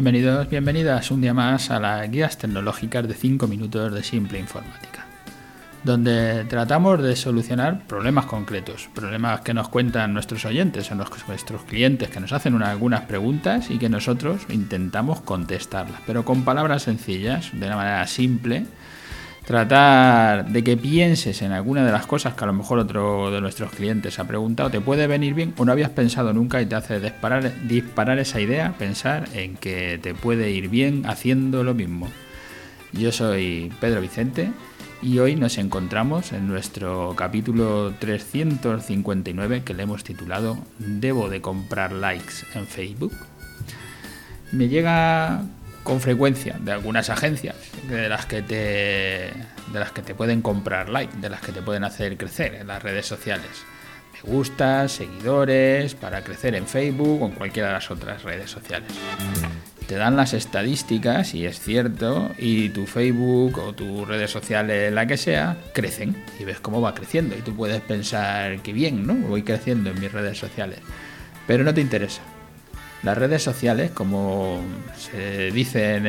Bienvenidos, bienvenidas un día más a las guías tecnológicas de 5 minutos de simple informática, donde tratamos de solucionar problemas concretos, problemas que nos cuentan nuestros oyentes o nuestros clientes que nos hacen algunas preguntas y que nosotros intentamos contestarlas, pero con palabras sencillas, de una manera simple tratar de que pienses en alguna de las cosas que a lo mejor otro de nuestros clientes ha preguntado, te puede venir bien o no habías pensado nunca y te hace disparar, esa idea, pensar en que te puede ir bien haciendo lo mismo. Yo soy Pedro Vicente y hoy nos encontramos en nuestro capítulo 359 que le hemos titulado Debo de comprar likes en Facebook. Me llega con frecuencia de algunas agencias de las que te de las que te pueden comprar like, de las que te pueden hacer crecer en las redes sociales. Me gusta, seguidores, para crecer en Facebook o en cualquiera de las otras redes sociales. Te dan las estadísticas, y es cierto, y tu Facebook o tus redes sociales, la que sea, crecen y ves cómo va creciendo. Y tú puedes pensar que bien, ¿no? Voy creciendo en mis redes sociales. Pero no te interesa las redes sociales, como se dice en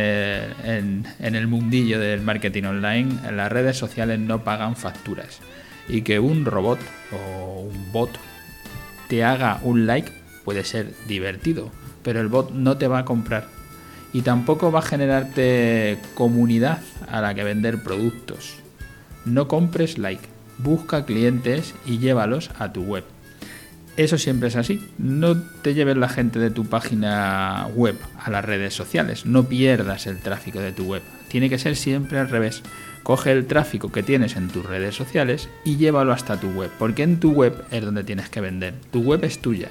el, mundillo del marketing online, las redes sociales no pagan facturas. Y que un robot o un bot te haga un like puede ser divertido, pero el bot no te va a comprar. Y tampoco va a generarte comunidad a la que vender productos. No compres like, busca clientes y llévalos a tu web. Eso siempre es así. No te lleves la gente de tu página web a las redes sociales. No pierdas el tráfico de tu web. Tiene que ser siempre al revés. Coge el tráfico que tienes en tus redes sociales y llévalo hasta tu web. Porque en tu web es donde tienes que vender. Tu web es tuya.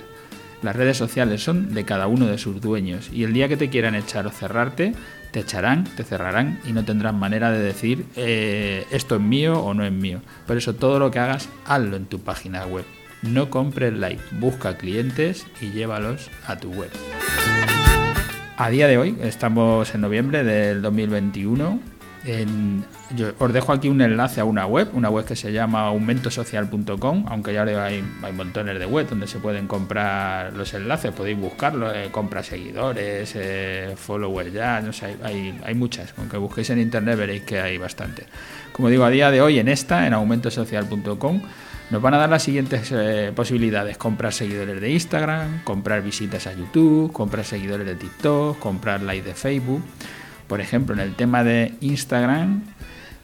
Las redes sociales son de cada uno de sus dueños. Y el día que te quieran echar o cerrarte, te echarán, te cerrarán y no tendrán manera de decir eh, esto es mío o no es mío. Por eso todo lo que hagas, hazlo en tu página web. No compres like, busca clientes y llévalos a tu web. A día de hoy, estamos en noviembre del 2021. yo os dejo aquí un enlace a una web, una web que se llama aumentosocial.com, aunque ya hay, hay montones de web donde se pueden comprar los enlaces, podéis buscarlo, eh, compra seguidores, eh, followers ya, no sé, hay, hay muchas, aunque busquéis en internet veréis que hay bastante. Como digo, a día de hoy en esta, en aumentosocial.com, nos van a dar las siguientes eh, posibilidades. Comprar seguidores de Instagram, comprar visitas a YouTube, comprar seguidores de TikTok, comprar likes de Facebook. Por ejemplo, en el tema de Instagram,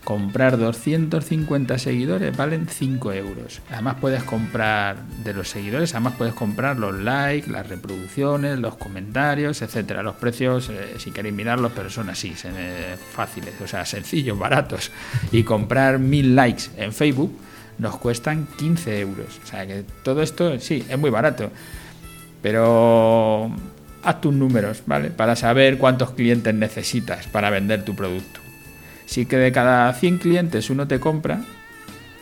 comprar 250 seguidores valen 5 euros. Además puedes comprar de los seguidores, además puedes comprar los likes, las reproducciones, los comentarios, etcétera. Los precios, eh, si queréis mirarlos, pero son así, eh, fáciles, o sea, sencillos, baratos. Y comprar mil likes en Facebook nos cuestan 15 euros. O sea que todo esto sí, es muy barato. Pero haz tus números, ¿vale? Para saber cuántos clientes necesitas para vender tu producto. Si que de cada 100 clientes uno te compra,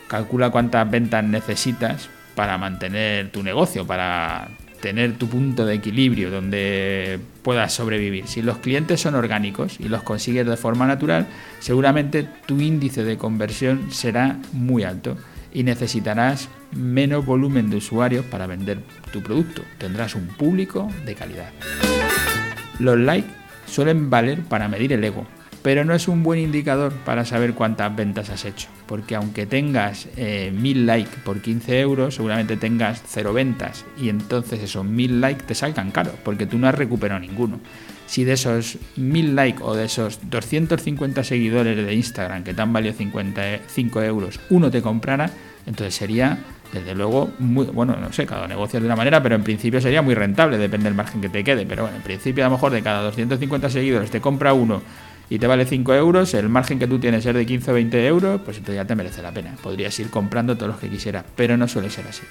calcula cuántas ventas necesitas para mantener tu negocio, para tener tu punto de equilibrio donde puedas sobrevivir. Si los clientes son orgánicos y los consigues de forma natural, seguramente tu índice de conversión será muy alto y necesitarás menos volumen de usuarios para vender tu producto. Tendrás un público de calidad. Los likes suelen valer para medir el ego, pero no es un buen indicador para saber cuántas ventas has hecho, porque aunque tengas eh, mil likes por 15 euros, seguramente tengas cero ventas y entonces esos mil likes te salgan caros, porque tú no has recuperado ninguno. Si de esos mil likes o de esos 250 seguidores de Instagram que te han valido 55 euros, uno te comprara, entonces sería, desde luego, muy, bueno, no sé, cada negocio de una manera, pero en principio sería muy rentable, depende del margen que te quede. Pero bueno, en principio a lo mejor de cada 250 seguidores te compra uno y te vale 5 euros, el margen que tú tienes es de 15 o 20 euros, pues entonces ya te merece la pena. Podrías ir comprando todos los que quisieras, pero no suele ser así.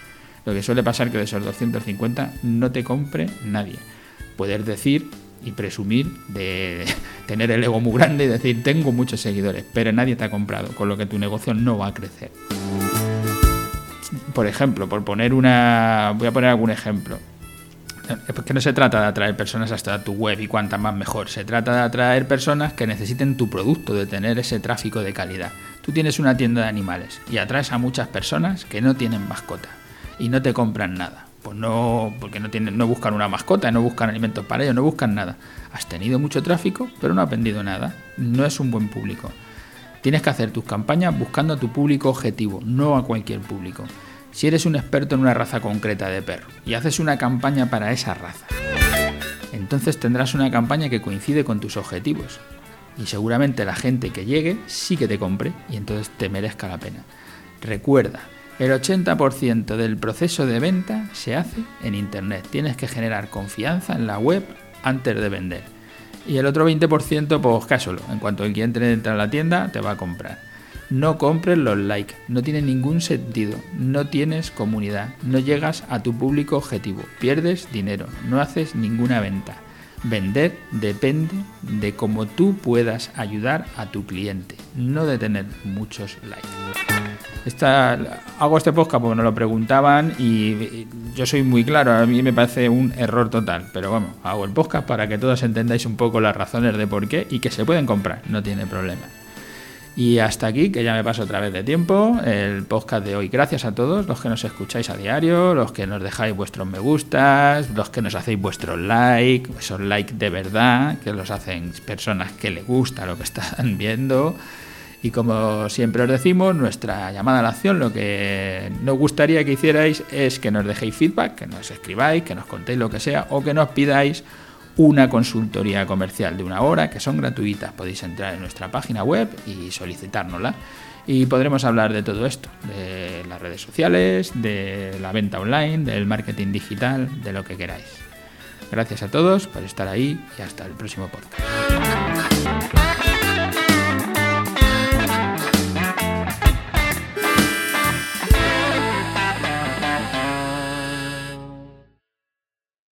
Lo que suele pasar es que de esos 250 no te compre nadie. Puedes decir y presumir de tener el ego muy grande y decir tengo muchos seguidores, pero nadie te ha comprado, con lo que tu negocio no va a crecer por ejemplo, por poner una. Voy a poner algún ejemplo. Es que no se trata de atraer personas hasta tu web y cuanta más mejor. Se trata de atraer personas que necesiten tu producto, de tener ese tráfico de calidad. Tú tienes una tienda de animales y atraes a muchas personas que no tienen mascota y no te compran nada. Pues no, porque no, buscan una mascota, no buscan alimentos para ellos, no buscan nada. Has tenido mucho tráfico, pero no has vendido nada. No es un buen público. Tienes que hacer tus campañas buscando a tu público objetivo, no a cualquier público. Si eres un experto en una raza concreta de perro y haces una campaña para esa raza, entonces tendrás una campaña que coincide con tus objetivos. Y seguramente la gente que llegue sí que te compre y entonces te merezca la pena. Recuerda, el 80% del proceso de venta se hace en Internet. Tienes que generar confianza en la web antes de vender. Y el otro 20%, pues cásolo. En cuanto el cliente entra a la tienda, te va a comprar. No compres los likes, no tiene ningún sentido, no tienes comunidad, no llegas a tu público objetivo, pierdes dinero, no haces ninguna venta. Vender depende de cómo tú puedas ayudar a tu cliente, no de tener muchos likes. Esta, hago este podcast porque nos lo preguntaban y yo soy muy claro, a mí me parece un error total, pero vamos, hago el podcast para que todos entendáis un poco las razones de por qué y que se pueden comprar, no tiene problema. Y hasta aquí, que ya me paso otra vez de tiempo, el podcast de hoy. Gracias a todos los que nos escucháis a diario, los que nos dejáis vuestros me gustas, los que nos hacéis vuestros like, esos like de verdad, que los hacen personas que les gusta lo que están viendo. Y como siempre os decimos, nuestra llamada a la acción, lo que nos gustaría que hicierais es que nos dejéis feedback, que nos escribáis, que nos contéis lo que sea, o que nos pidáis una consultoría comercial de una hora que son gratuitas. Podéis entrar en nuestra página web y solicitárnosla. Y podremos hablar de todo esto, de las redes sociales, de la venta online, del marketing digital, de lo que queráis. Gracias a todos por estar ahí y hasta el próximo podcast.